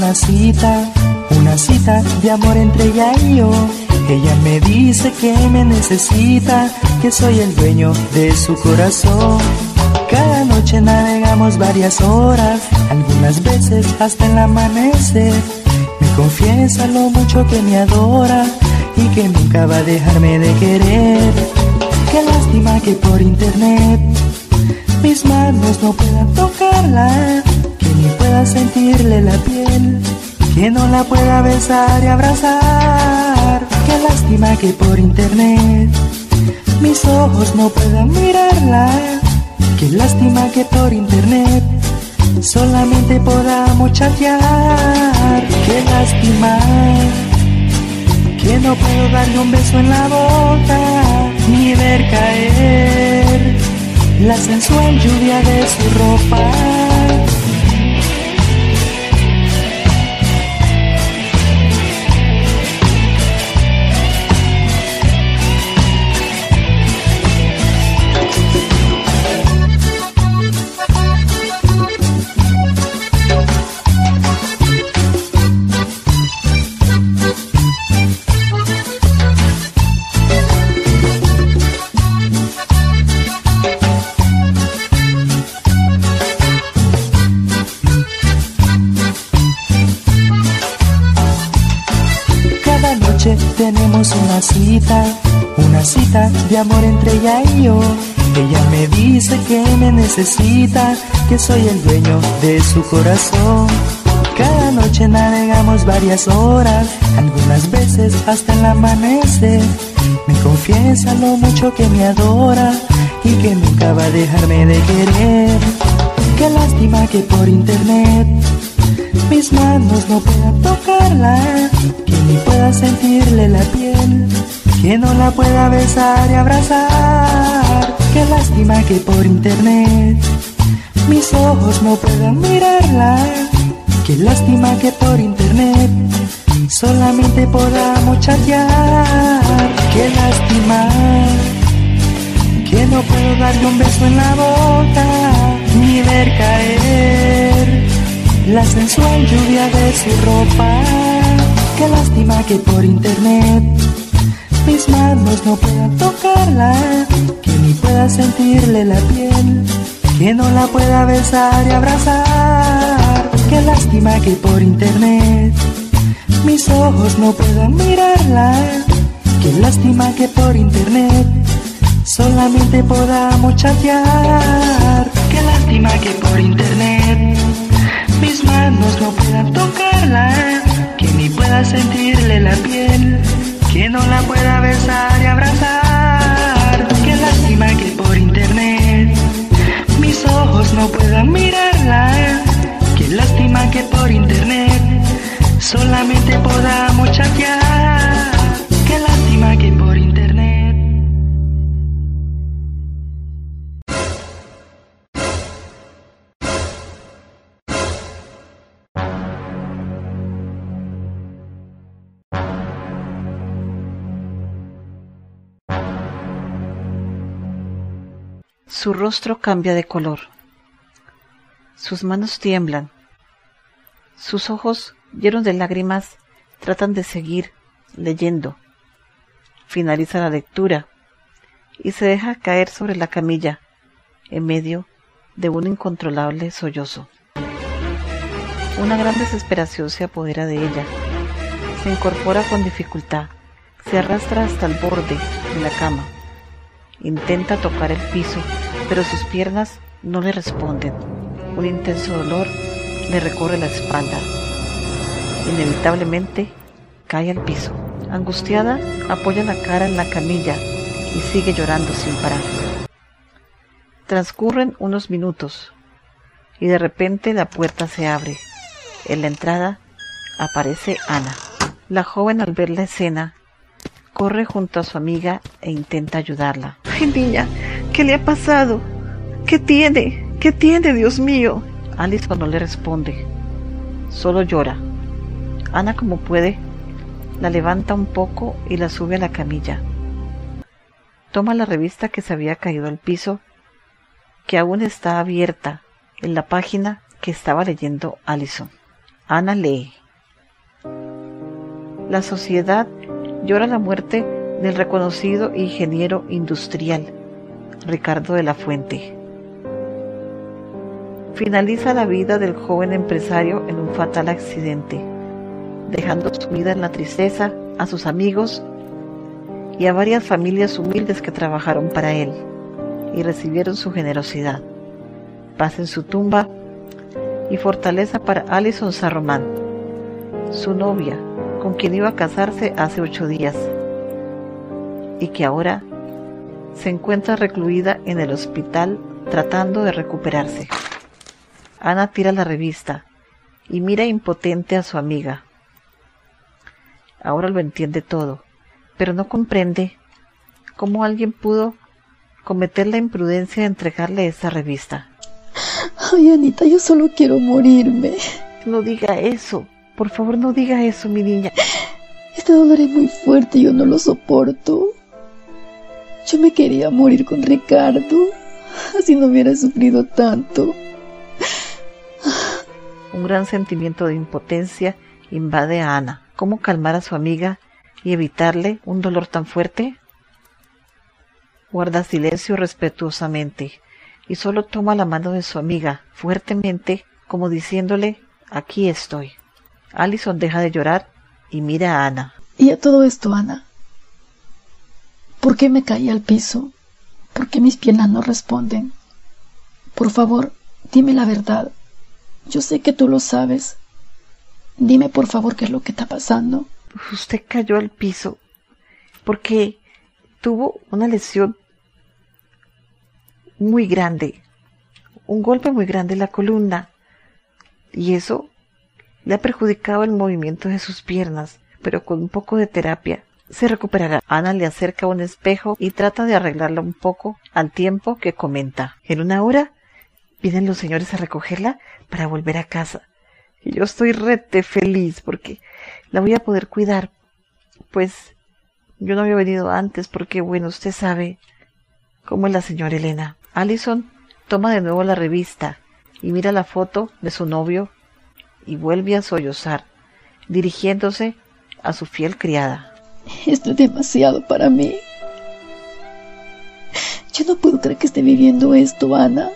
una cita, una cita de amor entre ella y yo. Ella me dice que me necesita, que soy el dueño de su corazón. Cada noche navegamos varias horas, algunas veces hasta el amanecer. Me confiesa lo mucho que me adora y que nunca va a dejarme de querer. Qué lástima que por internet mis manos no puedan tocarla, que ni pueda sentirle la piel, que no la pueda besar y abrazar. Qué lástima que por internet mis ojos no puedan mirarla. Qué lástima que por internet solamente podamos chatear. Qué lástima que no puedo darle un beso en la boca ni ver caer la sensual lluvia de su ropa. Entre ella y yo. Ella me dice que me necesita, que soy el dueño de su corazón. Cada noche navegamos varias horas, algunas veces hasta el amanecer. Me confiesa lo mucho que me adora y que nunca va a dejarme de querer. Qué lástima que por internet mis manos no puedan tocarla, que ni pueda sentirle la piel, que no la pueda besar y abrazar. Qué lástima que por internet mis ojos no puedan mirarla. Qué lástima que por internet solamente podamos chatear. Qué lástima que no puedo darle un beso en la boca ni ver caer la sensual lluvia de su ropa. Qué lástima que por internet mis manos no puedan tocarla, que ni pueda sentirle la piel, que no la pueda besar y abrazar. Qué lástima que por internet mis ojos no puedan mirarla. Qué lástima que por internet solamente podamos chatear. Qué lástima que por internet mis manos no puedan tocarla, que ni pueda sentirle la piel, que no la pueda besar y abrazar. Qué lástima que por internet mis ojos no puedan mirarla, qué lástima que por internet solamente podamos chatear. Qué lástima que Su rostro cambia de color. Sus manos tiemblan. Sus ojos, llenos de lágrimas, tratan de seguir leyendo. Finaliza la lectura y se deja caer sobre la camilla en medio de un incontrolable sollozo. Una gran desesperación se apodera de ella. Se incorpora con dificultad. Se arrastra hasta el borde de la cama. Intenta tocar el piso, pero sus piernas no le responden. Un intenso dolor le recorre la espalda. Inevitablemente cae al piso. Angustiada, apoya la cara en la camilla y sigue llorando sin parar. Transcurren unos minutos y de repente la puerta se abre. En la entrada aparece Ana. La joven al ver la escena corre junto a su amiga e intenta ayudarla. Ay, niña, ¿qué le ha pasado? ¿Qué tiene? ¿Qué tiene, Dios mío? Alison no le responde, solo llora. Ana como puede, la levanta un poco y la sube a la camilla. Toma la revista que se había caído al piso, que aún está abierta en la página que estaba leyendo Alison. Ana lee. La sociedad llora la muerte del reconocido ingeniero industrial Ricardo de la Fuente. Finaliza la vida del joven empresario en un fatal accidente, dejando sumida en la tristeza a sus amigos y a varias familias humildes que trabajaron para él y recibieron su generosidad. Paz en su tumba y fortaleza para Alison Sarromán, su novia, con quien iba a casarse hace ocho días y que ahora se encuentra recluida en el hospital tratando de recuperarse. Ana tira la revista y mira impotente a su amiga. Ahora lo entiende todo, pero no comprende cómo alguien pudo cometer la imprudencia de entregarle esa revista. Ay, Anita, yo solo quiero morirme. No diga eso. Por favor, no diga eso, mi niña. Este dolor es muy fuerte, y yo no lo soporto. Yo me quería morir con Ricardo. Así no hubiera sufrido tanto. Un gran sentimiento de impotencia invade a Ana. ¿Cómo calmar a su amiga y evitarle un dolor tan fuerte? Guarda silencio respetuosamente y solo toma la mano de su amiga fuertemente como diciéndole aquí estoy. Alison deja de llorar y mira a Ana. Y a todo esto, Ana, ¿por qué me caí al piso? ¿Por qué mis piernas no responden? Por favor, dime la verdad. Yo sé que tú lo sabes. Dime por favor qué es lo que está pasando. Usted cayó al piso porque tuvo una lesión muy grande, un golpe muy grande en la columna y eso le ha perjudicado el movimiento de sus piernas, pero con un poco de terapia se recuperará. Ana le acerca un espejo y trata de arreglarla un poco al tiempo que comenta. En una hora vienen los señores a recogerla para volver a casa. Y yo estoy rete feliz porque la voy a poder cuidar. Pues yo no había venido antes porque, bueno, usted sabe cómo es la señora Elena. Allison toma de nuevo la revista y mira la foto de su novio y vuelve a sollozar, dirigiéndose a su fiel criada. Esto es demasiado para mí. Yo no puedo creer que esté viviendo esto, Ana.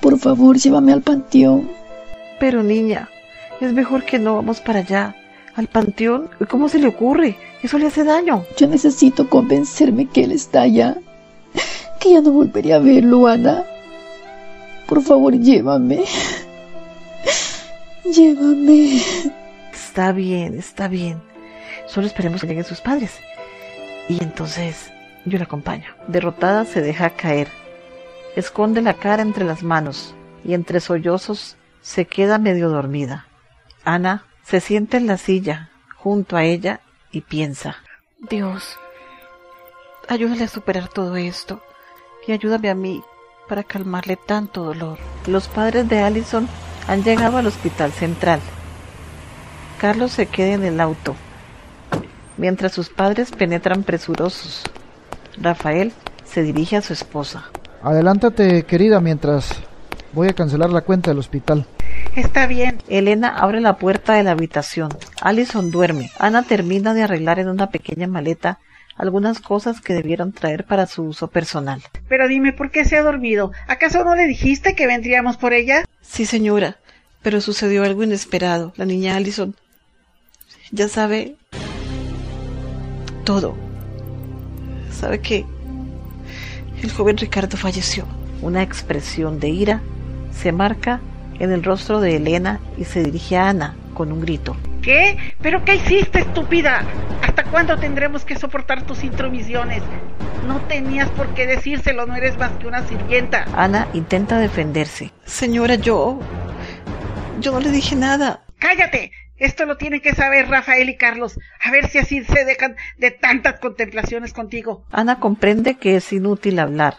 Por favor, llévame al panteón. Pero niña, es mejor que no vamos para allá. ¿Al panteón? ¿Cómo se le ocurre? Eso le hace daño. Yo necesito convencerme que él está allá. Que ya no volvería a verlo, Ana. Por favor, llévame. Llévame. Está bien, está bien. Solo esperemos que lleguen sus padres. Y entonces yo la acompaño. Derrotada se deja caer. Esconde la cara entre las manos y entre sollozos se queda medio dormida. Ana se sienta en la silla junto a ella y piensa. Dios, ayúdale a superar todo esto y ayúdame a mí para calmarle tanto dolor. Los padres de Allison han llegado al hospital central. Carlos se queda en el auto, mientras sus padres penetran presurosos. Rafael se dirige a su esposa. Adelántate, querida, mientras voy a cancelar la cuenta del hospital. Está bien. Elena abre la puerta de la habitación. Allison duerme. Ana termina de arreglar en una pequeña maleta algunas cosas que debieron traer para su uso personal. Pero dime, ¿por qué se ha dormido? ¿Acaso no le dijiste que vendríamos por ella? Sí, señora, pero sucedió algo inesperado. La niña Allison ya sabe todo. Sabe que el joven Ricardo falleció. Una expresión de ira se marca en el rostro de Elena y se dirige a Ana con un grito. ¿Qué? ¿Pero qué hiciste, estúpida? ¿Hasta cuándo tendremos que soportar tus intromisiones? No tenías por qué decírselo, no eres más que una sirvienta. Ana intenta defenderse. Señora, yo... Yo no le dije nada. ¡Cállate! Esto lo tienen que saber Rafael y Carlos. A ver si así se dejan de tantas contemplaciones contigo. Ana comprende que es inútil hablar.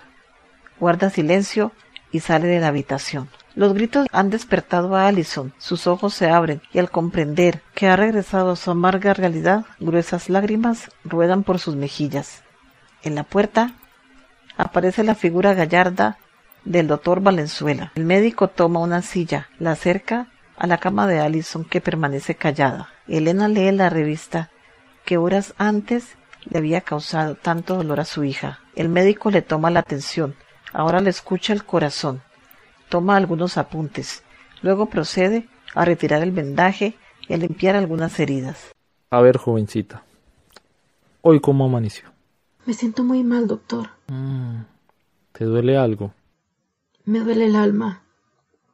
Guarda silencio y sale de la habitación. Los gritos han despertado a Allison. Sus ojos se abren y al comprender que ha regresado a su amarga realidad, gruesas lágrimas ruedan por sus mejillas. En la puerta aparece la figura gallarda del doctor Valenzuela. El médico toma una silla, la acerca a la cama de Allison que permanece callada. Elena lee la revista que horas antes le había causado tanto dolor a su hija. El médico le toma la atención. Ahora le escucha el corazón. Toma algunos apuntes. Luego procede a retirar el vendaje y a limpiar algunas heridas. A ver, jovencita. ¿Hoy cómo amaneció? Me siento muy mal, doctor. Mm, ¿Te duele algo? Me duele el alma.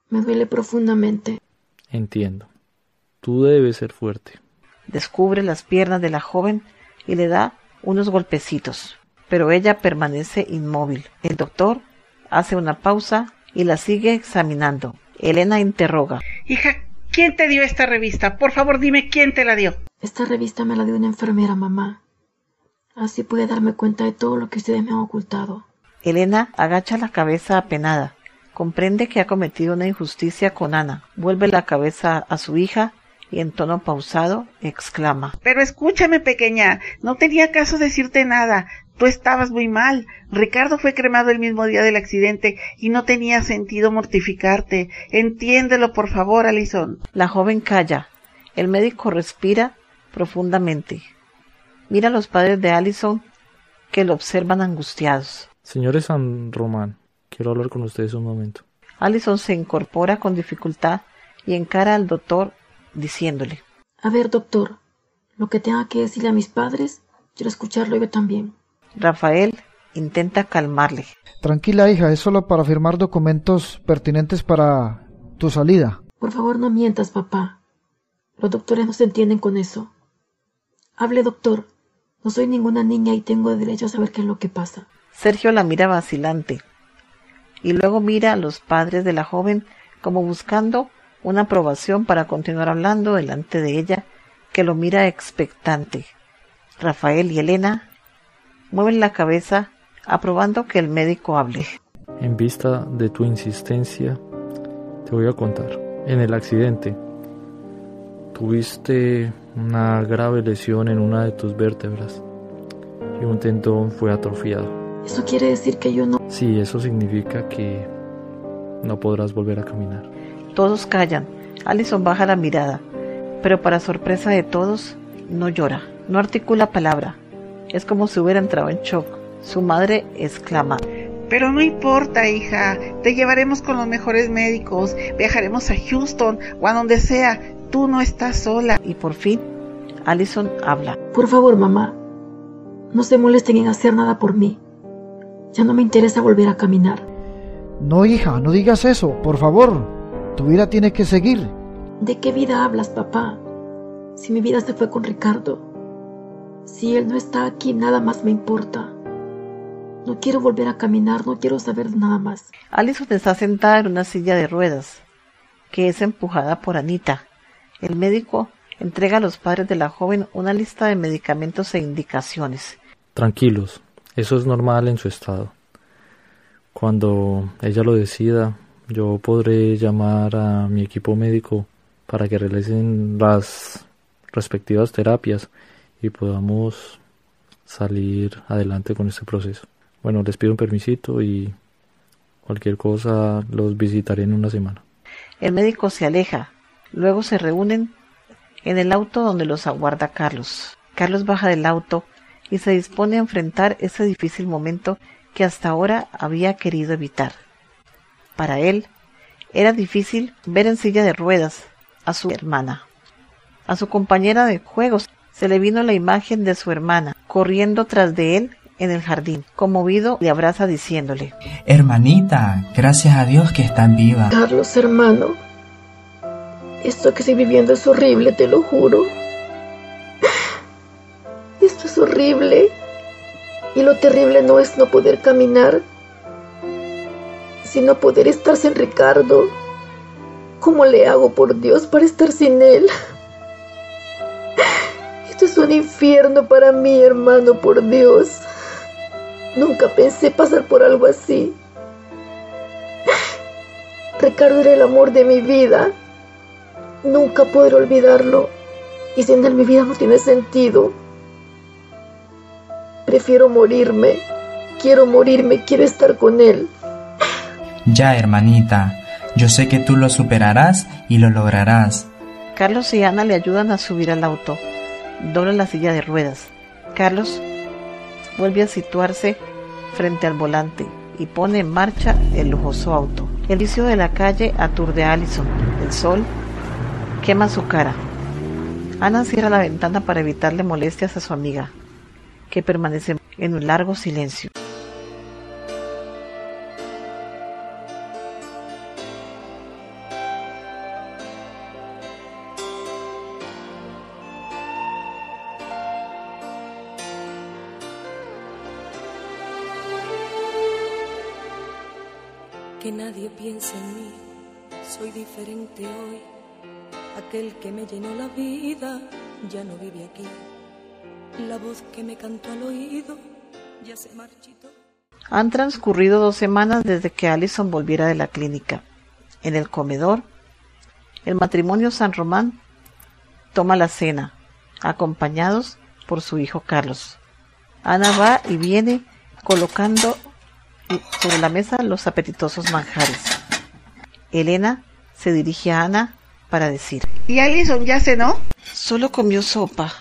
Me duele profundamente. Entiendo. Tú debes ser fuerte. Descubre las piernas de la joven y le da unos golpecitos, pero ella permanece inmóvil. El doctor hace una pausa y la sigue examinando. Elena interroga. Hija, ¿quién te dio esta revista? Por favor, dime quién te la dio. Esta revista me la dio una enfermera, mamá. Así pude darme cuenta de todo lo que ustedes me han ocultado. Elena agacha la cabeza apenada. Comprende que ha cometido una injusticia con Ana. Vuelve la cabeza a su hija y en tono pausado exclama. Pero escúchame, pequeña, no tenía caso decirte nada. Tú estabas muy mal. Ricardo fue cremado el mismo día del accidente y no tenía sentido mortificarte. Entiéndelo, por favor, Alison. La joven calla. El médico respira profundamente. Mira a los padres de Allison que lo observan angustiados. Señores San Román, quiero hablar con ustedes un momento. Allison se incorpora con dificultad y encara al doctor diciéndole. A ver, doctor, lo que tenga que decirle a mis padres, quiero escucharlo yo también. Rafael intenta calmarle. Tranquila, hija, es solo para firmar documentos pertinentes para tu salida. Por favor, no mientas, papá. Los doctores no se entienden con eso. Hable, doctor. No soy ninguna niña y tengo derecho a saber qué es lo que pasa. Sergio la mira vacilante y luego mira a los padres de la joven como buscando una aprobación para continuar hablando delante de ella, que lo mira expectante. Rafael y Elena mueven la cabeza aprobando que el médico hable. En vista de tu insistencia, te voy a contar. En el accidente, tuviste una grave lesión en una de tus vértebras y un tendón fue atrofiado. ¿Eso quiere decir que yo no... Sí, eso significa que no podrás volver a caminar. Todos callan. Allison baja la mirada, pero para sorpresa de todos, no llora, no articula palabra. Es como si hubiera entrado en shock. Su madre exclama. Pero no importa, hija. Te llevaremos con los mejores médicos. Viajaremos a Houston o a donde sea. Tú no estás sola. Y por fin, Allison habla. Por favor, mamá, no se molesten en hacer nada por mí. Ya no me interesa volver a caminar. No, hija, no digas eso, por favor. Tu vida tiene que seguir. ¿De qué vida hablas, papá? Si mi vida se fue con Ricardo. Si él no está aquí, nada más me importa. No quiero volver a caminar, no quiero saber nada más. Allison está sentada en una silla de ruedas, que es empujada por Anita. El médico entrega a los padres de la joven una lista de medicamentos e indicaciones. Tranquilos, eso es normal en su estado. Cuando ella lo decida, yo podré llamar a mi equipo médico para que realicen las respectivas terapias y podamos salir adelante con este proceso. Bueno, les pido un permisito y cualquier cosa los visitaré en una semana. El médico se aleja. Luego se reúnen en el auto donde los aguarda Carlos. Carlos baja del auto y se dispone a enfrentar ese difícil momento que hasta ahora había querido evitar. Para él era difícil ver en silla de ruedas a su hermana. A su compañera de juegos se le vino la imagen de su hermana corriendo tras de él en el jardín. Conmovido le abraza diciéndole Hermanita, gracias a Dios que estás viva. Carlos, hermano, esto que estoy viviendo es horrible, te lo juro. Horrible. Y lo terrible no es no poder caminar, sino poder estar sin Ricardo. ¿Cómo le hago por Dios para estar sin él? Esto es un infierno para mí, hermano, por Dios. Nunca pensé pasar por algo así. Ricardo era el amor de mi vida. Nunca podré olvidarlo. Y sin él mi vida no tiene sentido. Prefiero morirme. Quiero morirme, quiero estar con él. Ya, hermanita, Yo sé que tú lo superarás y lo lograrás. Carlos y Ana le ayudan a subir al auto. Dobla la silla de ruedas. Carlos vuelve a situarse frente al volante y pone en marcha el lujoso auto. El vicio de la calle aturde a Allison. El sol quema su cara. Ana cierra la ventana para evitarle molestias a su amiga, que permanece en un largo silencio. Que nadie piense en mí, soy diferente hoy. Aquel que me llenó la vida ya no vive aquí. La voz que me cantó al oído ya se marchitó. Han transcurrido dos semanas desde que Allison volviera de la clínica. En el comedor, el matrimonio San Román toma la cena, acompañados por su hijo Carlos. Ana va y viene colocando sobre la mesa los apetitosos manjares. Elena se dirige a Ana para decir. ¿Y Alison ya cenó? Solo comió sopa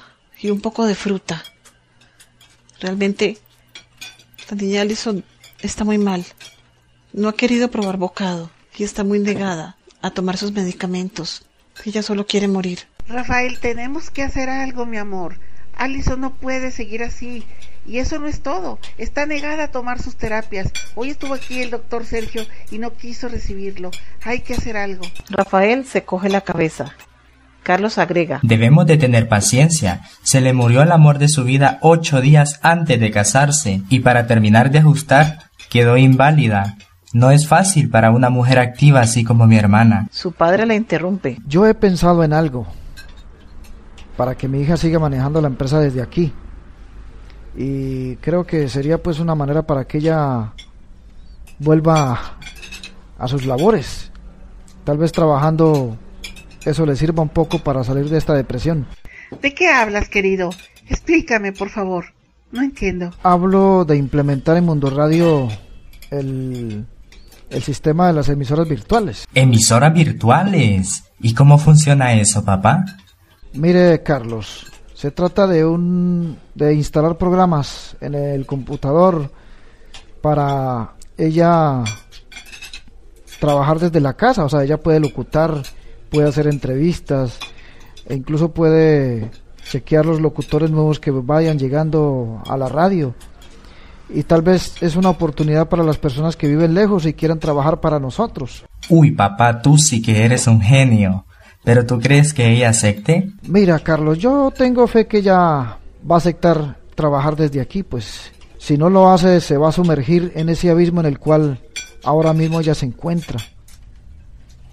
y un poco de fruta. Realmente, la niña Alison está muy mal. No ha querido probar bocado y está muy negada a tomar sus medicamentos. Ella solo quiere morir. Rafael, tenemos que hacer algo, mi amor. Alison no puede seguir así. Y eso no es todo. Está negada a tomar sus terapias. Hoy estuvo aquí el doctor Sergio y no quiso recibirlo. Hay que hacer algo. Rafael se coge la cabeza. Carlos agrega. Debemos de tener paciencia. Se le murió el amor de su vida ocho días antes de casarse y para terminar de ajustar quedó inválida. No es fácil para una mujer activa así como mi hermana. Su padre la interrumpe. Yo he pensado en algo para que mi hija siga manejando la empresa desde aquí. Y creo que sería pues una manera para que ella vuelva a sus labores. Tal vez trabajando eso le sirva un poco para salir de esta depresión. ¿De qué hablas, querido? Explícame, por favor. No entiendo. Hablo de implementar en Mundo Radio el, el sistema de las emisoras virtuales. ¿Emisoras virtuales? ¿Y cómo funciona eso, papá? Mire, Carlos, se trata de un de instalar programas en el computador para ella trabajar desde la casa, o sea, ella puede locutar, puede hacer entrevistas e incluso puede chequear los locutores nuevos que vayan llegando a la radio. Y tal vez es una oportunidad para las personas que viven lejos y quieran trabajar para nosotros. Uy, papá, tú sí que eres un genio. ¿Pero tú crees que ella acepte? Mira, Carlos, yo tengo fe que ella va a aceptar trabajar desde aquí, pues si no lo hace se va a sumergir en ese abismo en el cual ahora mismo ella se encuentra.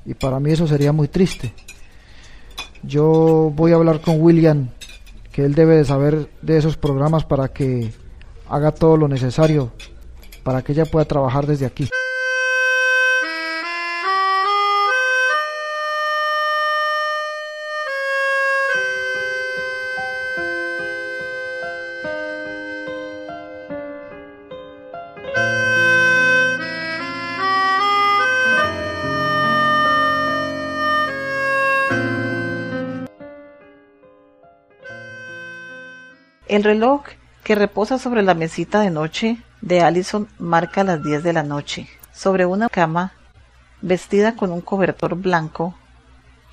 Y para mí eso sería muy triste. Yo voy a hablar con William, que él debe de saber de esos programas para que haga todo lo necesario para que ella pueda trabajar desde aquí. El reloj que reposa sobre la mesita de noche de Allison marca las 10 de la noche. Sobre una cama, vestida con un cobertor blanco,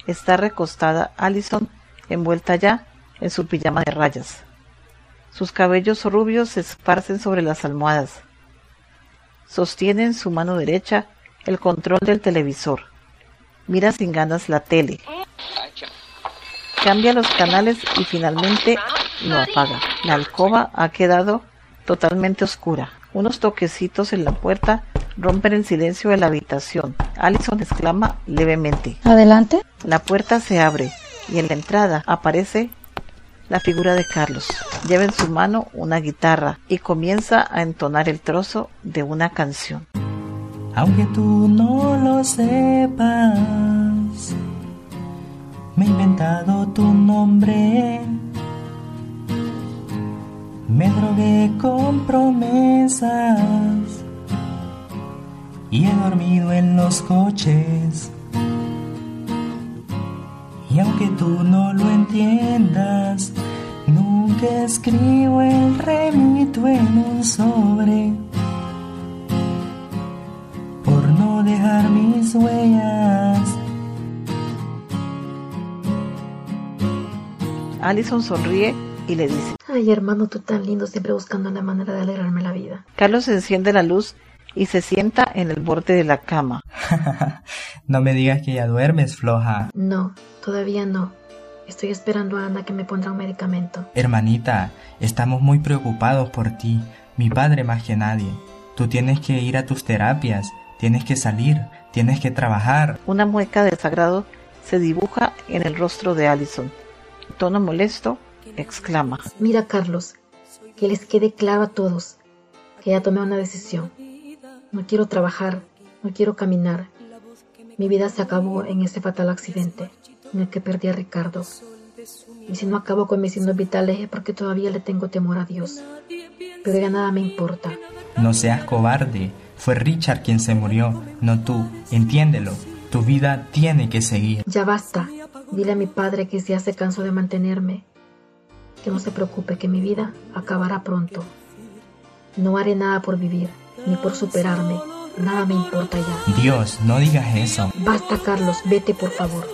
está recostada Allison envuelta ya en su pijama de rayas. Sus cabellos rubios se esparcen sobre las almohadas. Sostiene en su mano derecha el control del televisor. Mira sin ganas la tele. Cambia los canales y finalmente lo apaga. La alcoba ha quedado totalmente oscura. Unos toquecitos en la puerta rompen el silencio de la habitación. Allison exclama levemente. Adelante. La puerta se abre y en la entrada aparece la figura de Carlos. Lleva en su mano una guitarra y comienza a entonar el trozo de una canción. Aunque tú no lo sepas, me he inventado tu nombre. Me drogué con promesas y he dormido en los coches. Y aunque tú no lo entiendas, nunca escribo el remito en un sobre por no dejar mis huellas. Allison sonríe y le dice, Ay, hermano, tú tan lindo, siempre buscando una manera de alegrarme la vida. Carlos enciende la luz y se sienta en el borde de la cama. no me digas que ya duermes, floja. No, todavía no. Estoy esperando a Ana que me pondrá un medicamento. Hermanita, estamos muy preocupados por ti, mi padre más que nadie. Tú tienes que ir a tus terapias, tienes que salir, tienes que trabajar. Una mueca de desagrado se dibuja en el rostro de Allison tono molesto, exclama. Mira, Carlos, que les quede claro a todos que ya tomé una decisión. No quiero trabajar, no quiero caminar. Mi vida se acabó en ese fatal accidente en el que perdí a Ricardo. Y si no acabo con mis signos vitales es porque todavía le tengo temor a Dios. Pero ya nada me importa. No seas cobarde. Fue Richard quien se murió, no tú. Entiéndelo. Tu vida tiene que seguir. Ya basta. Dile a mi padre que si ya se cansó de mantenerme, que no se preocupe, que mi vida acabará pronto. No haré nada por vivir, ni por superarme. Nada me importa ya. Dios, no digas eso. Basta, Carlos, vete por favor.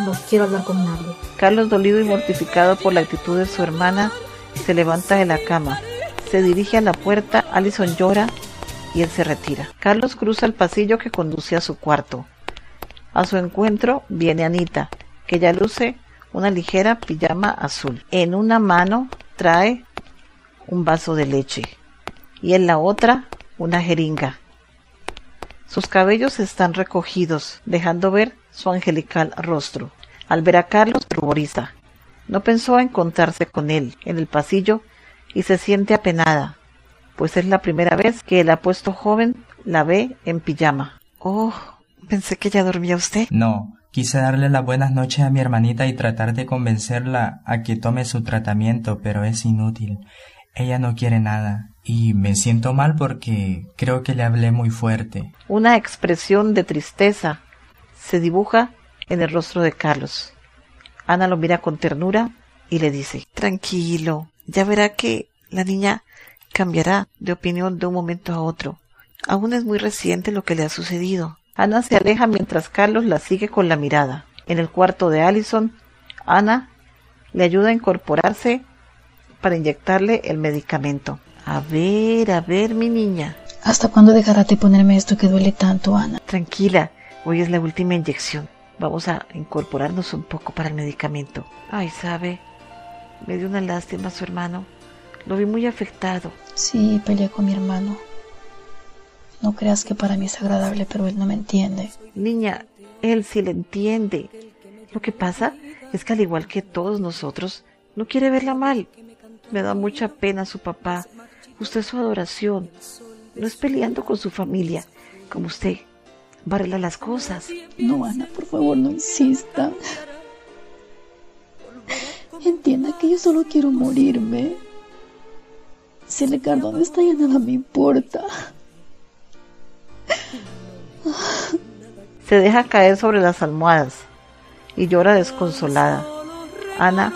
No quiero hablar con nadie. Carlos, dolido y mortificado por la actitud de su hermana, se levanta de la cama. Se dirige a la puerta, Allison llora y él se retira. Carlos cruza el pasillo que conduce a su cuarto. A su encuentro viene Anita, que ya luce una ligera pijama azul. En una mano trae un vaso de leche y en la otra una jeringa. Sus cabellos están recogidos, dejando ver su angelical rostro. Al ver a Carlos, ruboriza. No pensó encontrarse con él en el pasillo y se siente apenada, pues es la primera vez que el apuesto joven la ve en pijama. Oh, pensé que ya dormía usted. No, Quise darle las buenas noches a mi hermanita y tratar de convencerla a que tome su tratamiento, pero es inútil. Ella no quiere nada, y me siento mal porque creo que le hablé muy fuerte. Una expresión de tristeza se dibuja en el rostro de Carlos. Ana lo mira con ternura y le dice Tranquilo, ya verá que la niña cambiará de opinión de un momento a otro. Aún es muy reciente lo que le ha sucedido. Ana se aleja mientras Carlos la sigue con la mirada. En el cuarto de Allison, Ana le ayuda a incorporarse para inyectarle el medicamento. A ver, a ver, mi niña. ¿Hasta cuándo dejará de ponerme esto que duele tanto, Ana? Tranquila, hoy es la última inyección. Vamos a incorporarnos un poco para el medicamento. Ay, sabe, me dio una lástima a su hermano. Lo vi muy afectado. Sí, peleé con mi hermano. No creas que para mí es agradable, pero él no me entiende. Niña, él sí le entiende. Lo que pasa es que al igual que todos nosotros, no quiere verla mal. Me da mucha pena su papá. Usted es su adoración. No es peleando con su familia, como usted. Va las cosas. No, Ana, por favor, no insista. Entienda que yo solo quiero morirme. Si Ricardo no está ya nada me importa. Se deja caer sobre las almohadas y llora desconsolada. Ana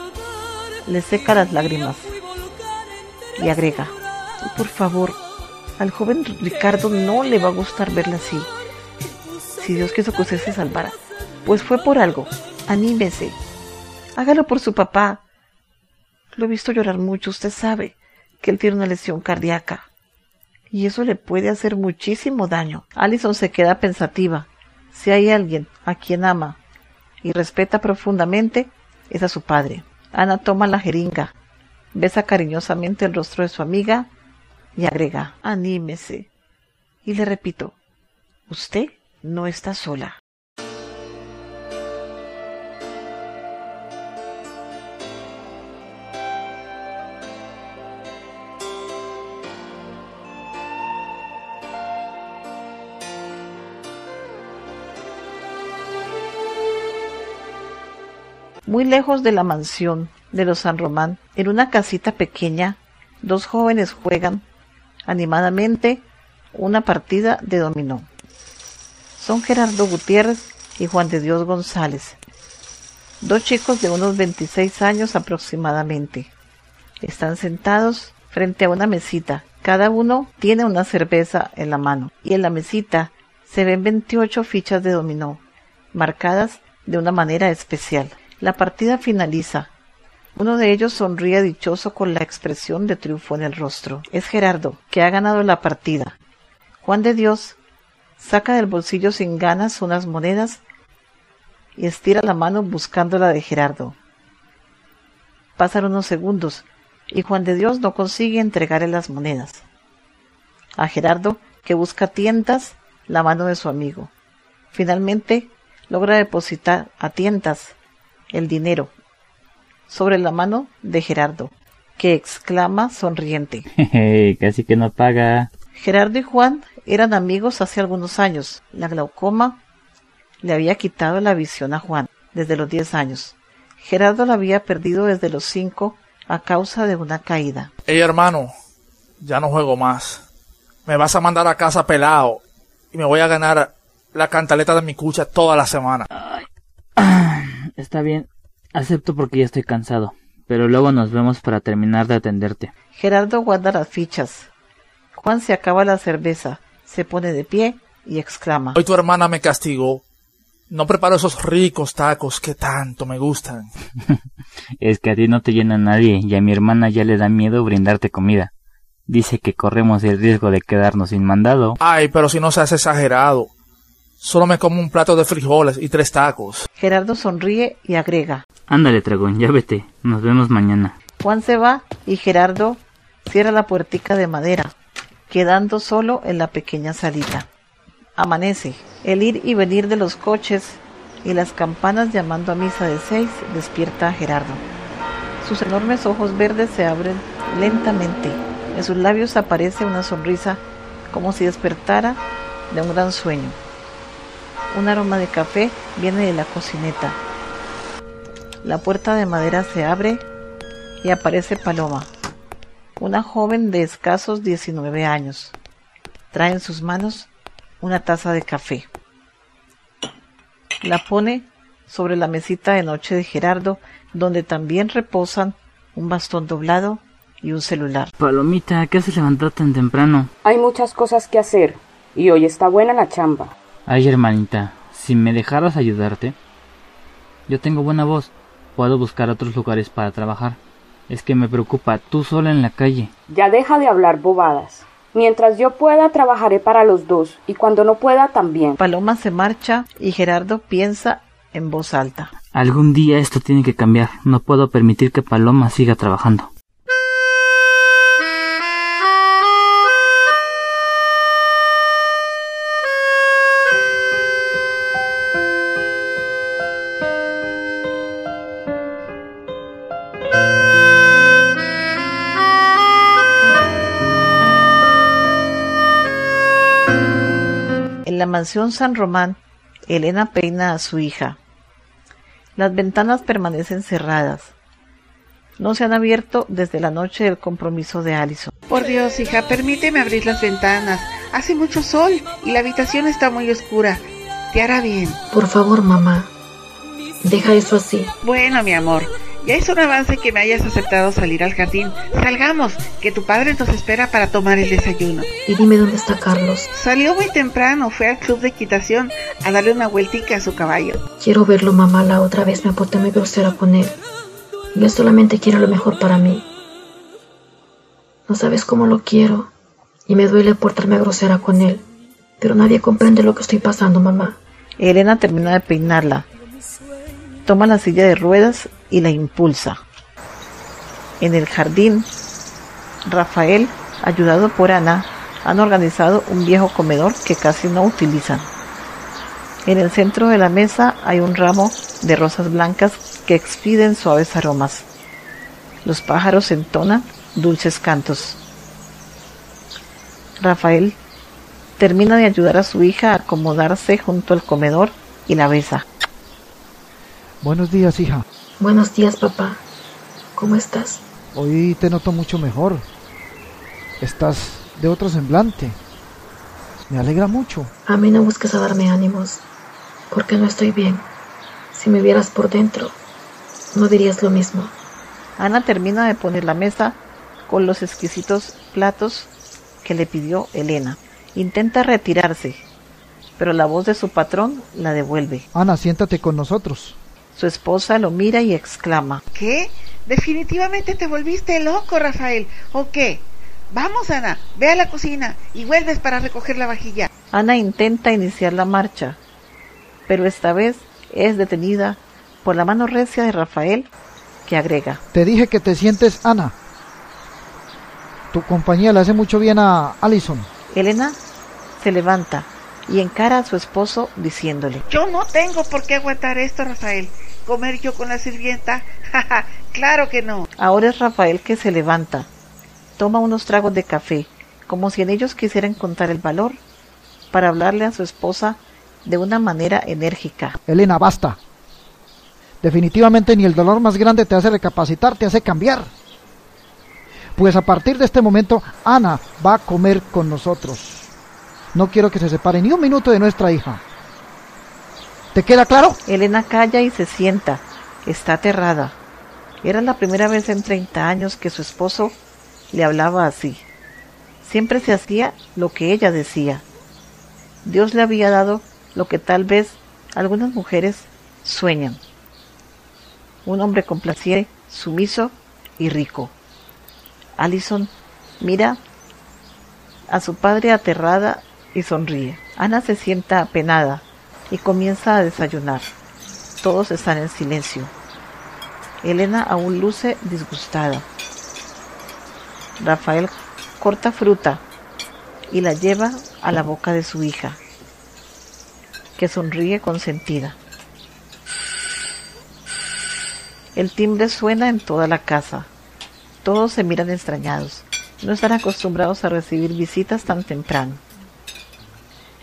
le seca las lágrimas y agrega, por favor, al joven Ricardo no le va a gustar verla así. Si Dios quiso que usted se salvara, pues fue por algo. Anímese. Hágalo por su papá. Lo he visto llorar mucho, usted sabe que él tiene una lesión cardíaca y eso le puede hacer muchísimo daño. Allison se queda pensativa. Si hay alguien a quien ama y respeta profundamente, es a su padre. Ana toma la jeringa, besa cariñosamente el rostro de su amiga y agrega, anímese. Y le repito, usted no está sola. Muy lejos de la mansión de los San Román, en una casita pequeña, dos jóvenes juegan animadamente una partida de dominó. Son Gerardo Gutiérrez y Juan de Dios González, dos chicos de unos 26 años aproximadamente. Están sentados frente a una mesita. Cada uno tiene una cerveza en la mano y en la mesita se ven 28 fichas de dominó, marcadas de una manera especial. La partida finaliza. Uno de ellos sonríe dichoso con la expresión de triunfo en el rostro. Es Gerardo, que ha ganado la partida. Juan de Dios saca del bolsillo sin ganas unas monedas y estira la mano buscando la de Gerardo. Pasan unos segundos y Juan de Dios no consigue entregarle las monedas. A Gerardo, que busca tientas, la mano de su amigo. Finalmente logra depositar a tientas el dinero sobre la mano de Gerardo, que exclama sonriente. Casi que no paga. Gerardo y Juan eran amigos hace algunos años. La glaucoma le había quitado la visión a Juan desde los diez años. Gerardo la había perdido desde los cinco a causa de una caída. Hey hermano, ya no juego más. Me vas a mandar a casa pelado y me voy a ganar la cantaleta de mi cucha toda la semana. Está bien, acepto porque ya estoy cansado, pero luego nos vemos para terminar de atenderte. Gerardo guarda las fichas. Juan se acaba la cerveza, se pone de pie y exclama. Hoy tu hermana me castigó. No preparo esos ricos tacos que tanto me gustan. es que a ti no te llena nadie y a mi hermana ya le da miedo brindarte comida. Dice que corremos el riesgo de quedarnos sin mandado. Ay, pero si no se hace exagerado. Solo me como un plato de frijoles y tres tacos. Gerardo sonríe y agrega. Ándale, Tragón, ya vete. Nos vemos mañana. Juan se va y Gerardo cierra la puertica de madera, quedando solo en la pequeña salita. Amanece. El ir y venir de los coches y las campanas llamando a misa de seis despierta a Gerardo. Sus enormes ojos verdes se abren lentamente. En sus labios aparece una sonrisa como si despertara de un gran sueño. Un aroma de café viene de la cocineta. La puerta de madera se abre y aparece Paloma, una joven de escasos 19 años. Trae en sus manos una taza de café. La pone sobre la mesita de noche de Gerardo, donde también reposan un bastón doblado y un celular. Palomita, ¿qué haces levantar tan temprano? Hay muchas cosas que hacer y hoy está buena la chamba. Ay, hermanita, si me dejaras ayudarte. Yo tengo buena voz. Puedo buscar otros lugares para trabajar. Es que me preocupa, tú sola en la calle. Ya deja de hablar bobadas. Mientras yo pueda, trabajaré para los dos, y cuando no pueda, también. Paloma se marcha y Gerardo piensa en voz alta. Algún día esto tiene que cambiar. No puedo permitir que Paloma siga trabajando. Mansión San Román, Elena peina a su hija. Las ventanas permanecen cerradas. No se han abierto desde la noche del compromiso de Allison. Por Dios, hija, permíteme abrir las ventanas. Hace mucho sol y la habitación está muy oscura. Te hará bien. Por favor, mamá. Deja eso así. Bueno, mi amor, ya es un avance que me hayas aceptado salir al jardín. Salgamos, que tu padre nos espera para tomar el desayuno. Y dime dónde está Carlos. Salió muy temprano, fue al club de equitación a darle una vueltica a su caballo. Quiero verlo, mamá. La otra vez me aporté muy grosera con él. Yo solamente quiero lo mejor para mí. No sabes cómo lo quiero. Y me duele portarme grosera con él. Pero nadie comprende lo que estoy pasando, mamá. Elena termina de peinarla. Toma la silla de ruedas y la impulsa. En el jardín, Rafael, ayudado por Ana, han organizado un viejo comedor que casi no utilizan. En el centro de la mesa hay un ramo de rosas blancas que expiden suaves aromas. Los pájaros entonan dulces cantos. Rafael termina de ayudar a su hija a acomodarse junto al comedor y la besa. Buenos días, hija. Buenos días, papá. ¿Cómo estás? Hoy te noto mucho mejor. Estás de otro semblante. Me alegra mucho. A mí no busques a darme ánimos, porque no estoy bien. Si me vieras por dentro, no dirías lo mismo. Ana termina de poner la mesa con los exquisitos platos que le pidió Elena. Intenta retirarse, pero la voz de su patrón la devuelve. Ana, siéntate con nosotros. Su esposa lo mira y exclama. ¿Qué? Definitivamente te volviste loco, Rafael. ¿O qué? Vamos, Ana, ve a la cocina y vuelves para recoger la vajilla. Ana intenta iniciar la marcha, pero esta vez es detenida por la mano recia de Rafael, que agrega. Te dije que te sientes, Ana. Tu compañía le hace mucho bien a Allison. Elena se levanta y encara a su esposo diciéndole. Yo no tengo por qué aguantar esto, Rafael. ¿Comer yo con la sirvienta? claro que no. Ahora es Rafael que se levanta, toma unos tragos de café, como si en ellos quisiera encontrar el valor para hablarle a su esposa de una manera enérgica. Elena, basta. Definitivamente ni el dolor más grande te hace recapacitar, te hace cambiar. Pues a partir de este momento, Ana va a comer con nosotros. No quiero que se separe ni un minuto de nuestra hija. ¿Te queda claro? Elena calla y se sienta. Está aterrada. Era la primera vez en 30 años que su esposo le hablaba así. Siempre se hacía lo que ella decía. Dios le había dado lo que tal vez algunas mujeres sueñan. Un hombre complaciente, sumiso y rico. Allison mira a su padre aterrada y sonríe. Ana se sienta apenada y comienza a desayunar. Todos están en silencio. Elena aún luce disgustada. Rafael corta fruta y la lleva a la boca de su hija, que sonríe consentida. El timbre suena en toda la casa. Todos se miran extrañados. No están acostumbrados a recibir visitas tan temprano.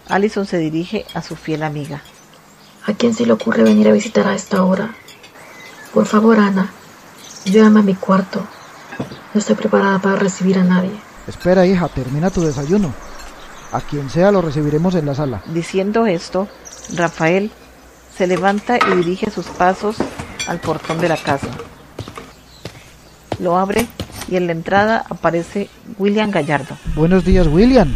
Allison se dirige a su fiel amiga. ¿A quién se le ocurre venir a visitar a esta hora? Por favor, Ana, llévame a mi cuarto. No estoy preparada para recibir a nadie. Espera, hija, termina tu desayuno. A quien sea lo recibiremos en la sala. Diciendo esto, Rafael se levanta y dirige sus pasos al portón de la casa. Lo abre y en la entrada aparece William Gallardo. Buenos días, William.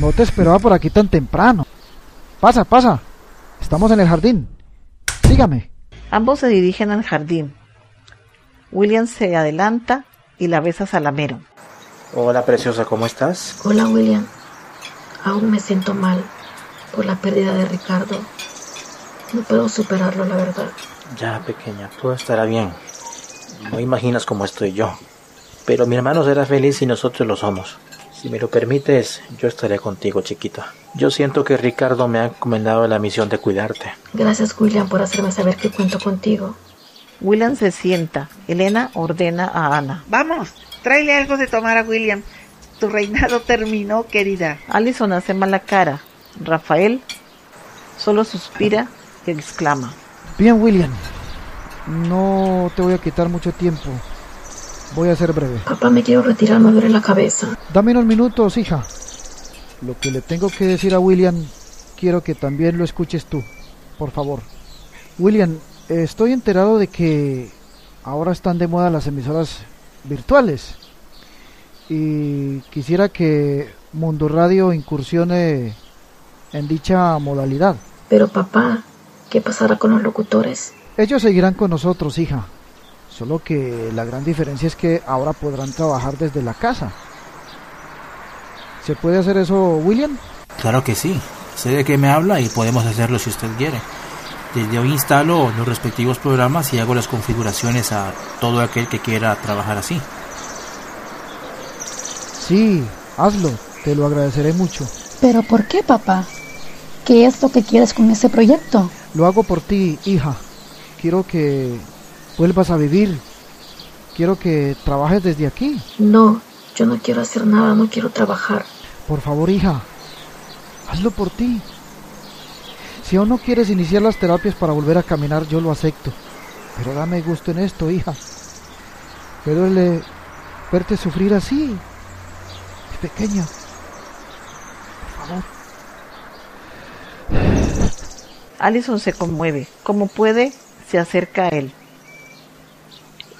No te esperaba por aquí tan temprano. Pasa, pasa. Estamos en el jardín. Sígame. Ambos se dirigen al jardín. William se adelanta y la besa salamero. Hola, preciosa, ¿cómo estás? Hola, William. Aún me siento mal por la pérdida de Ricardo. No puedo superarlo, la verdad. Ya, pequeña, todo estará bien. No imaginas cómo estoy yo. Pero mi hermano será feliz y nosotros lo somos. Si me lo permites, yo estaré contigo, chiquita. Yo siento que Ricardo me ha encomendado la misión de cuidarte. Gracias, William, por hacerme saber que cuento contigo. William se sienta. Elena ordena a Ana. Vamos, tráele algo de tomar a William. Tu reinado terminó, querida. Allison hace mala cara. Rafael solo suspira y exclama. Bien, William. No te voy a quitar mucho tiempo. Voy a ser breve. Papá, me quiero retirar, me duele la cabeza. Dame unos minutos, hija. Lo que le tengo que decir a William, quiero que también lo escuches tú, por favor. William, estoy enterado de que ahora están de moda las emisoras virtuales. Y quisiera que Mundo Radio incursione en dicha modalidad. Pero papá, ¿qué pasará con los locutores? Ellos seguirán con nosotros, hija. Solo que la gran diferencia es que ahora podrán trabajar desde la casa. ¿Se puede hacer eso, William? Claro que sí. Sé de qué me habla y podemos hacerlo si usted quiere. Desde hoy instalo los respectivos programas y hago las configuraciones a todo aquel que quiera trabajar así. Sí, hazlo. Te lo agradeceré mucho. ¿Pero por qué, papá? ¿Qué es lo que quieres con ese proyecto? Lo hago por ti, hija. Quiero que vuelvas a vivir. Quiero que trabajes desde aquí. No, yo no quiero hacer nada, no quiero trabajar. Por favor, hija, hazlo por ti. Si aún no quieres iniciar las terapias para volver a caminar, yo lo acepto. Pero dame gusto en esto, hija. Me duele verte sufrir así, pequeña. Allison se conmueve. Como puede, se acerca a él.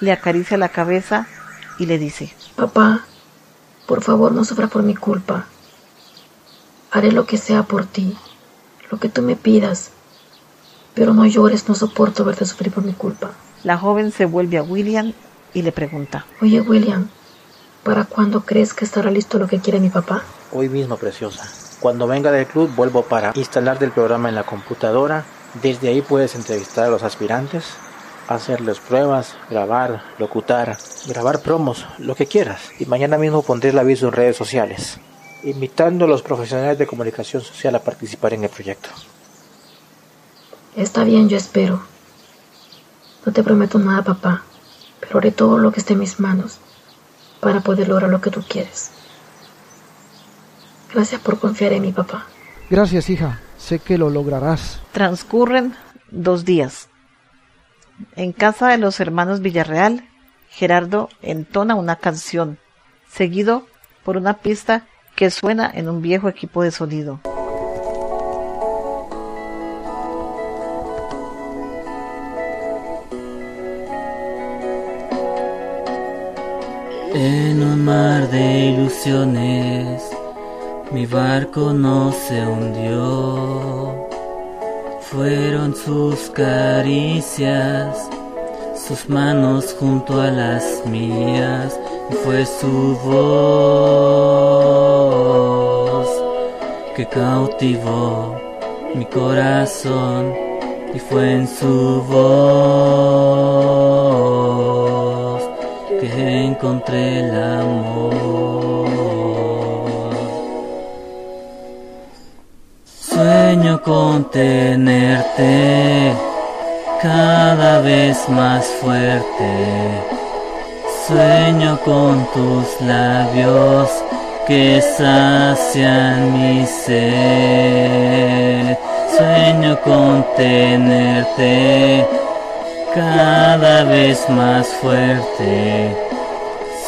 Le acaricia la cabeza y le dice, Papá, por favor no sufra por mi culpa. Haré lo que sea por ti, lo que tú me pidas. Pero no llores, no soporto verte sufrir por mi culpa. La joven se vuelve a William y le pregunta, Oye, William, ¿para cuándo crees que estará listo lo que quiere mi papá? Hoy mismo, preciosa. Cuando venga del club vuelvo para instalar el programa en la computadora. Desde ahí puedes entrevistar a los aspirantes, hacerles pruebas, grabar, locutar, grabar promos, lo que quieras. Y mañana mismo pondré el aviso en redes sociales, invitando a los profesionales de comunicación social a participar en el proyecto. Está bien, yo espero. No te prometo nada, papá, pero haré todo lo que esté en mis manos para poder lograr lo que tú quieres. Gracias por confiar en mi papá. Gracias, hija. Sé que lo lograrás. Transcurren dos días. En casa de los hermanos Villarreal, Gerardo entona una canción, seguido por una pista que suena en un viejo equipo de sonido. En un mar de ilusiones, mi barco no se hundió. Fueron sus caricias, sus manos junto a las mías, y fue su voz que cautivó mi corazón, y fue en su voz que encontré el amor. Sueño con tenerte cada vez más fuerte. Sueño con tus labios que sacian mi sed. Sueño con tenerte cada vez más fuerte.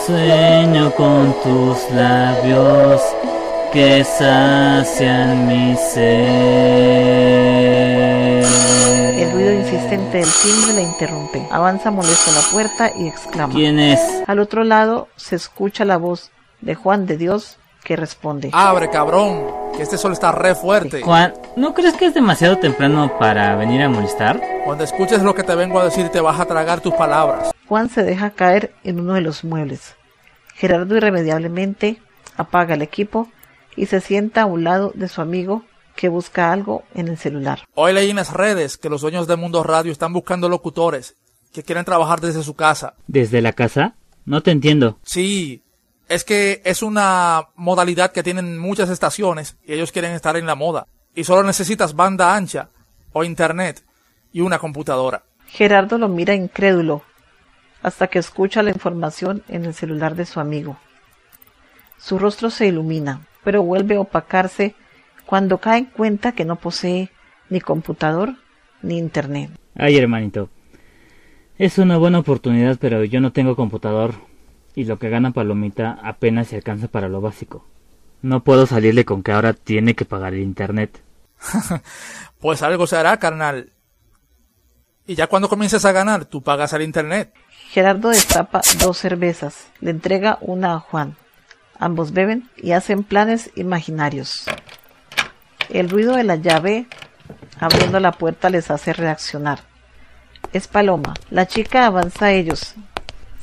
Sueño con tus labios que sacian mi sed. El ruido insistente del timbre la interrumpe. Avanza molesto a la puerta y exclama. ¿Quién es? Al otro lado se escucha la voz de Juan de Dios que responde. Abre, cabrón, que este sol está re fuerte. Juan, ¿no crees que es demasiado temprano para venir a molestar? Cuando escuches lo que te vengo a decir te vas a tragar tus palabras. Juan se deja caer en uno de los muebles. Gerardo irremediablemente apaga el equipo y se sienta a un lado de su amigo que busca algo en el celular. Hoy leí en las redes que los dueños de Mundo Radio están buscando locutores que quieren trabajar desde su casa. ¿Desde la casa? No te entiendo. Sí, es que es una modalidad que tienen muchas estaciones y ellos quieren estar en la moda. Y solo necesitas banda ancha o internet y una computadora. Gerardo lo mira incrédulo hasta que escucha la información en el celular de su amigo. Su rostro se ilumina, pero vuelve a opacarse cuando cae en cuenta que no posee ni computador ni internet. Ay, hermanito. Es una buena oportunidad, pero yo no tengo computador y lo que gana Palomita apenas se alcanza para lo básico. No puedo salirle con que ahora tiene que pagar el internet. pues algo se hará, carnal. Y ya cuando comiences a ganar, tú pagas el internet. Gerardo destapa dos cervezas, le entrega una a Juan. Ambos beben y hacen planes imaginarios. El ruido de la llave abriendo la puerta les hace reaccionar. Es Paloma. La chica avanza a ellos.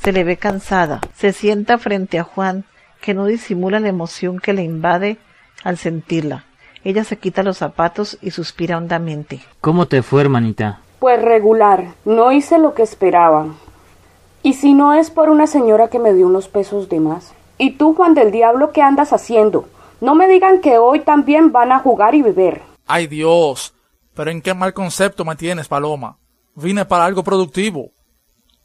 Se le ve cansada. Se sienta frente a Juan, que no disimula la emoción que le invade al sentirla. Ella se quita los zapatos y suspira hondamente. ¿Cómo te fue, hermanita? Pues regular. No hice lo que esperaba. Y si no es por una señora que me dio unos pesos de más. ¿Y tú, Juan del Diablo, qué andas haciendo? No me digan que hoy también van a jugar y beber. Ay Dios, pero en qué mal concepto me tienes, Paloma. Vine para algo productivo.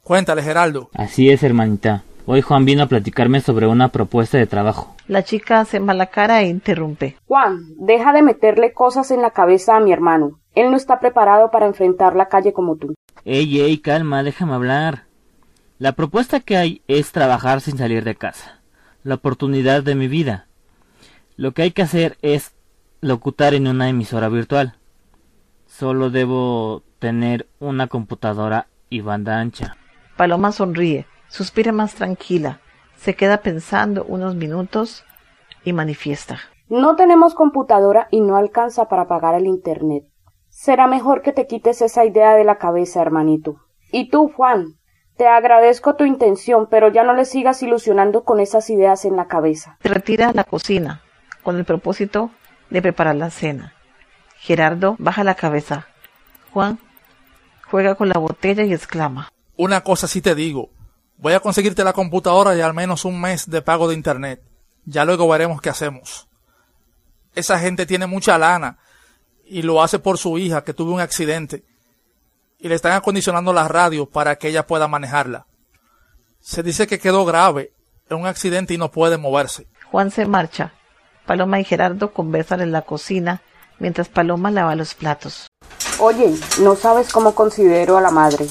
Cuéntale, Geraldo. Así es, hermanita. Hoy Juan vino a platicarme sobre una propuesta de trabajo. La chica hace mala cara e interrumpe. Juan, deja de meterle cosas en la cabeza a mi hermano. Él no está preparado para enfrentar la calle como tú. Ey, ey, calma, déjame hablar. La propuesta que hay es trabajar sin salir de casa. La oportunidad de mi vida. Lo que hay que hacer es locutar en una emisora virtual. Solo debo tener una computadora y banda ancha. Paloma sonríe, suspira más tranquila, se queda pensando unos minutos y manifiesta. No tenemos computadora y no alcanza para pagar el Internet. Será mejor que te quites esa idea de la cabeza, hermanito. Y tú, Juan, te agradezco tu intención, pero ya no le sigas ilusionando con esas ideas en la cabeza. Se retira a la cocina, con el propósito de preparar la cena. Gerardo baja la cabeza. Juan juega con la botella y exclama. Una cosa sí te digo. Voy a conseguirte la computadora y al menos un mes de pago de internet. Ya luego veremos qué hacemos. Esa gente tiene mucha lana y lo hace por su hija que tuvo un accidente y le están acondicionando la radio para que ella pueda manejarla. Se dice que quedó grave en un accidente y no puede moverse. Juan se marcha. Paloma y Gerardo conversan en la cocina mientras Paloma lava los platos. Oye, no sabes cómo considero a la madre.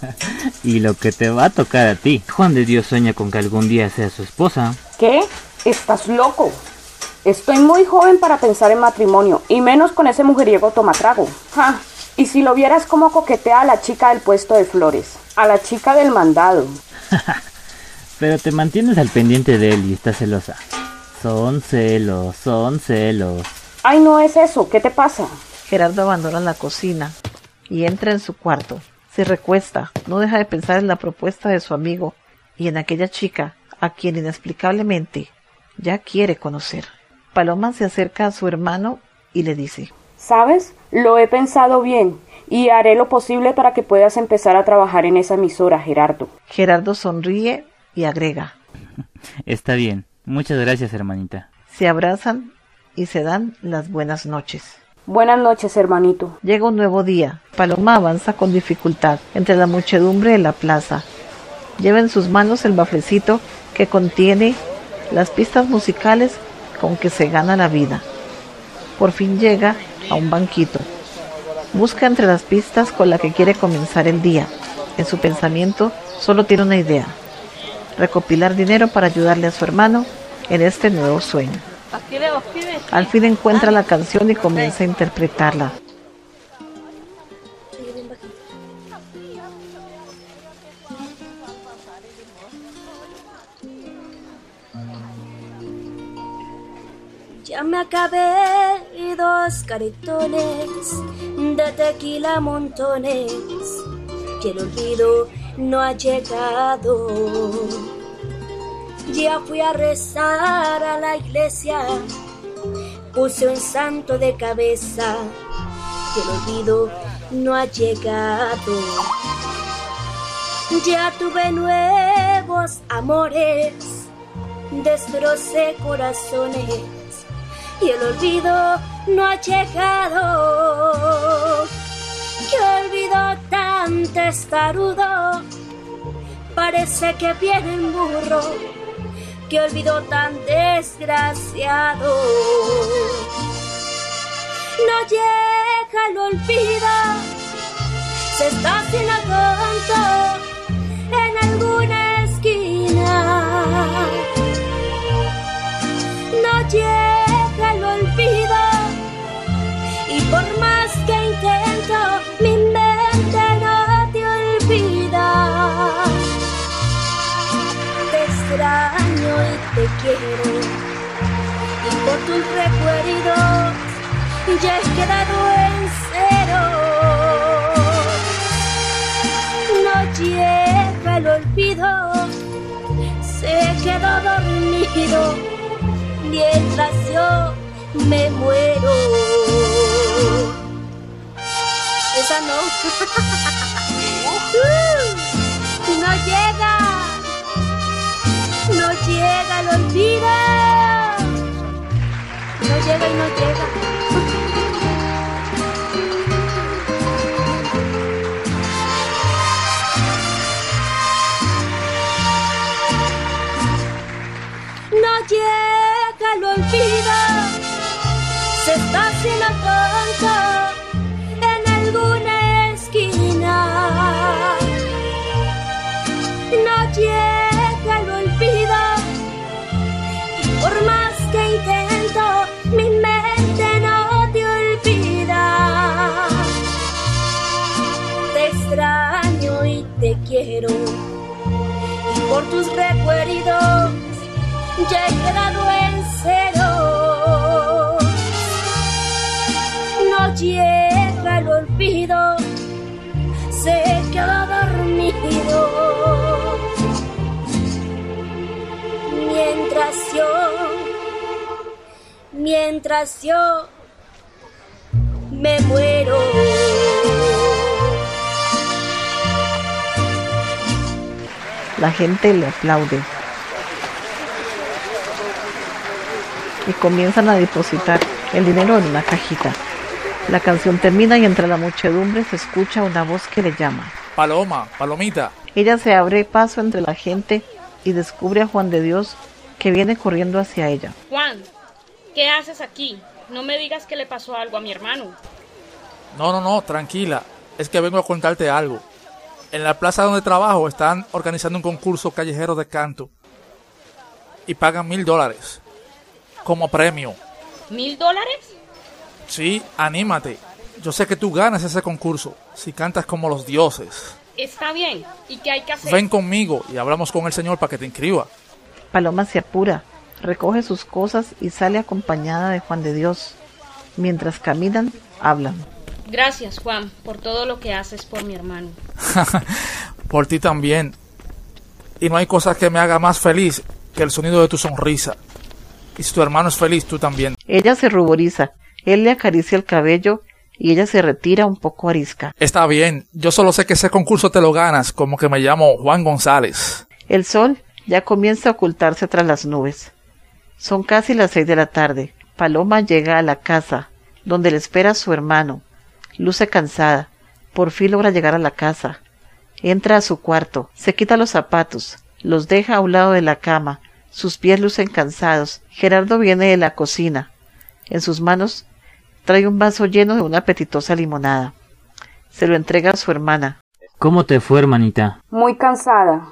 y lo que te va a tocar a ti. Juan de Dios sueña con que algún día sea su esposa. ¿Qué? ¿Estás loco? Estoy muy joven para pensar en matrimonio, y menos con ese mujeriego tomatrago. Ja, y si lo vieras como coquetea a la chica del puesto de flores, a la chica del mandado. Pero te mantienes al pendiente de él y estás celosa. Son celos, son celos. Ay, no es eso, ¿qué te pasa? Gerardo abandona la cocina y entra en su cuarto. Se recuesta, no deja de pensar en la propuesta de su amigo y en aquella chica a quien inexplicablemente ya quiere conocer. Paloma se acerca a su hermano y le dice ¿Sabes? Lo he pensado bien y haré lo posible para que puedas empezar a trabajar en esa emisora, Gerardo. Gerardo sonríe y agrega Está bien. Muchas gracias, hermanita. Se abrazan y se dan las buenas noches. Buenas noches, hermanito. Llega un nuevo día. Paloma avanza con dificultad entre la muchedumbre de la plaza. Lleva en sus manos el baflecito que contiene las pistas musicales con que se gana la vida. Por fin llega a un banquito. Busca entre las pistas con la que quiere comenzar el día. En su pensamiento solo tiene una idea. Recopilar dinero para ayudarle a su hermano en este nuevo sueño. Al fin encuentra la canción y comienza a interpretarla. Ya me acabé dos caritones de tequila montones que el olvido no ha llegado. Ya fui a rezar a la iglesia, puse un santo de cabeza que el olvido no ha llegado. Ya tuve nuevos amores, destrocé corazones y el olvido no ha llegado. Que olvido tan testarudo, parece que viene en burro. Que olvido tan desgraciado. No llega el olvido, se está haciendo tonto en alguna esquina. No llega quiero. Y por tus recuerdos ya he quedado en cero. No llega el olvido se quedó dormido mientras yo me muero. Esa no llega el olvido. No llega y no llega. No llega el olvido, se está haciendo tonto Y por tus recuerdos ya he quedado en cero. No llega el olvido, se queda dormido. Mientras yo, mientras yo me muero. La gente le aplaude y comienzan a depositar el dinero en una cajita. La canción termina y entre la muchedumbre se escucha una voz que le llama. Paloma, palomita. Ella se abre paso entre la gente y descubre a Juan de Dios que viene corriendo hacia ella. Juan, ¿qué haces aquí? No me digas que le pasó algo a mi hermano. No, no, no, tranquila. Es que vengo a contarte algo. En la plaza donde trabajo están organizando un concurso callejero de canto. Y pagan mil dólares. Como premio. ¿Mil dólares? Sí, anímate. Yo sé que tú ganas ese concurso si cantas como los dioses. Está bien. ¿Y qué hay que hacer? Ven conmigo y hablamos con el Señor para que te inscriba. Paloma se apura, recoge sus cosas y sale acompañada de Juan de Dios. Mientras caminan, hablan. Gracias, Juan, por todo lo que haces por mi hermano. por ti también. Y no hay cosa que me haga más feliz que el sonido de tu sonrisa. Y si tu hermano es feliz, tú también. Ella se ruboriza. Él le acaricia el cabello y ella se retira un poco arisca. Está bien, yo solo sé que ese concurso te lo ganas, como que me llamo Juan González. El sol ya comienza a ocultarse tras las nubes. Son casi las seis de la tarde. Paloma llega a la casa, donde le espera su hermano. Luce cansada. Por fin logra llegar a la casa. Entra a su cuarto, se quita los zapatos, los deja a un lado de la cama. Sus pies lucen cansados. Gerardo viene de la cocina. En sus manos trae un vaso lleno de una apetitosa limonada. Se lo entrega a su hermana. ¿Cómo te fue, hermanita? Muy cansada.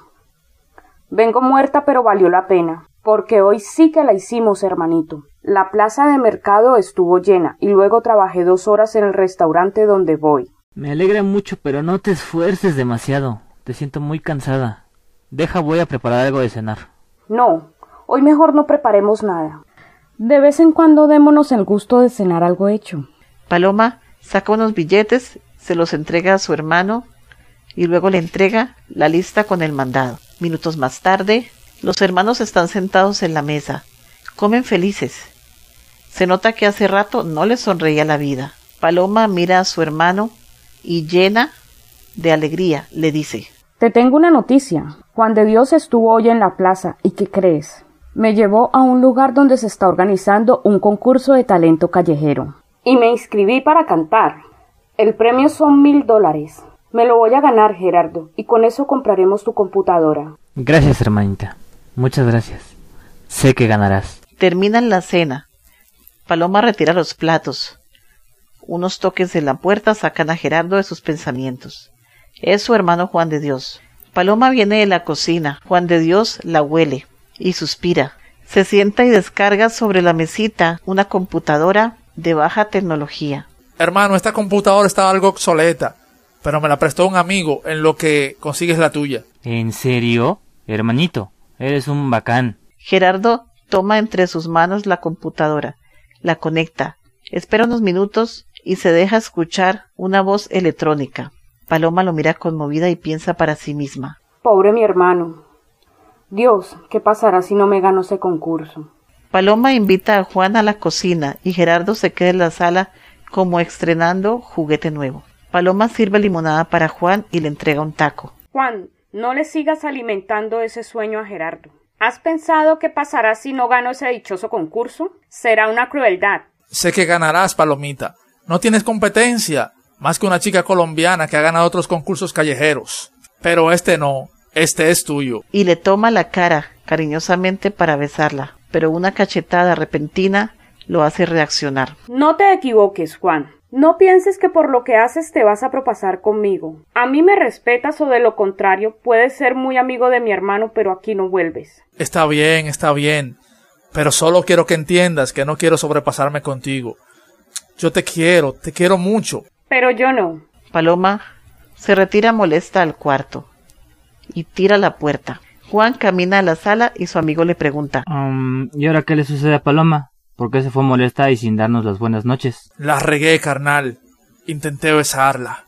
Vengo muerta, pero valió la pena, porque hoy sí que la hicimos, hermanito. La plaza de mercado estuvo llena y luego trabajé dos horas en el restaurante donde voy. Me alegra mucho, pero no te esfuerces demasiado. Te siento muy cansada. Deja, voy a preparar algo de cenar. No, hoy mejor no preparemos nada. De vez en cuando démonos el gusto de cenar algo hecho. Paloma saca unos billetes, se los entrega a su hermano y luego le entrega la lista con el mandado. Minutos más tarde, los hermanos están sentados en la mesa. Comen felices. Se nota que hace rato no les sonreía la vida. Paloma mira a su hermano y llena de alegría le dice Te tengo una noticia. Juan de Dios estuvo hoy en la plaza y ¿qué crees? Me llevó a un lugar donde se está organizando un concurso de talento callejero. Y me inscribí para cantar. El premio son mil dólares. Me lo voy a ganar, Gerardo, y con eso compraremos tu computadora. Gracias, hermanita. Muchas gracias. Sé que ganarás. Terminan la cena. Paloma retira los platos. Unos toques de la puerta sacan a Gerardo de sus pensamientos. Es su hermano Juan de Dios. Paloma viene de la cocina. Juan de Dios la huele y suspira. Se sienta y descarga sobre la mesita una computadora de baja tecnología. Hermano, esta computadora está algo obsoleta, pero me la prestó un amigo en lo que consigues la tuya. ¿En serio? Hermanito, eres un bacán. Gerardo toma entre sus manos la computadora, la conecta, espera unos minutos y se deja escuchar una voz electrónica. Paloma lo mira conmovida y piensa para sí misma. Pobre mi hermano. Dios, ¿qué pasará si no me gano ese concurso? Paloma invita a Juan a la cocina y Gerardo se queda en la sala como estrenando juguete nuevo. Paloma sirve limonada para Juan y le entrega un taco. Juan, no le sigas alimentando ese sueño a Gerardo. ¿Has pensado qué pasará si no gano ese dichoso concurso? Será una crueldad. Sé que ganarás, Palomita. No tienes competencia, más que una chica colombiana que ha ganado otros concursos callejeros. Pero este no, este es tuyo. Y le toma la cara cariñosamente para besarla, pero una cachetada repentina lo hace reaccionar. No te equivoques, Juan. No pienses que por lo que haces te vas a propasar conmigo. A mí me respetas o de lo contrario puedes ser muy amigo de mi hermano, pero aquí no vuelves. Está bien, está bien. Pero solo quiero que entiendas que no quiero sobrepasarme contigo. Yo te quiero, te quiero mucho. Pero yo no. Paloma se retira molesta al cuarto. y tira la puerta. Juan camina a la sala y su amigo le pregunta. Um, ¿Y ahora qué le sucede a Paloma? ¿Por qué se fue molesta y sin darnos las buenas noches? La regué, carnal. Intenté besarla.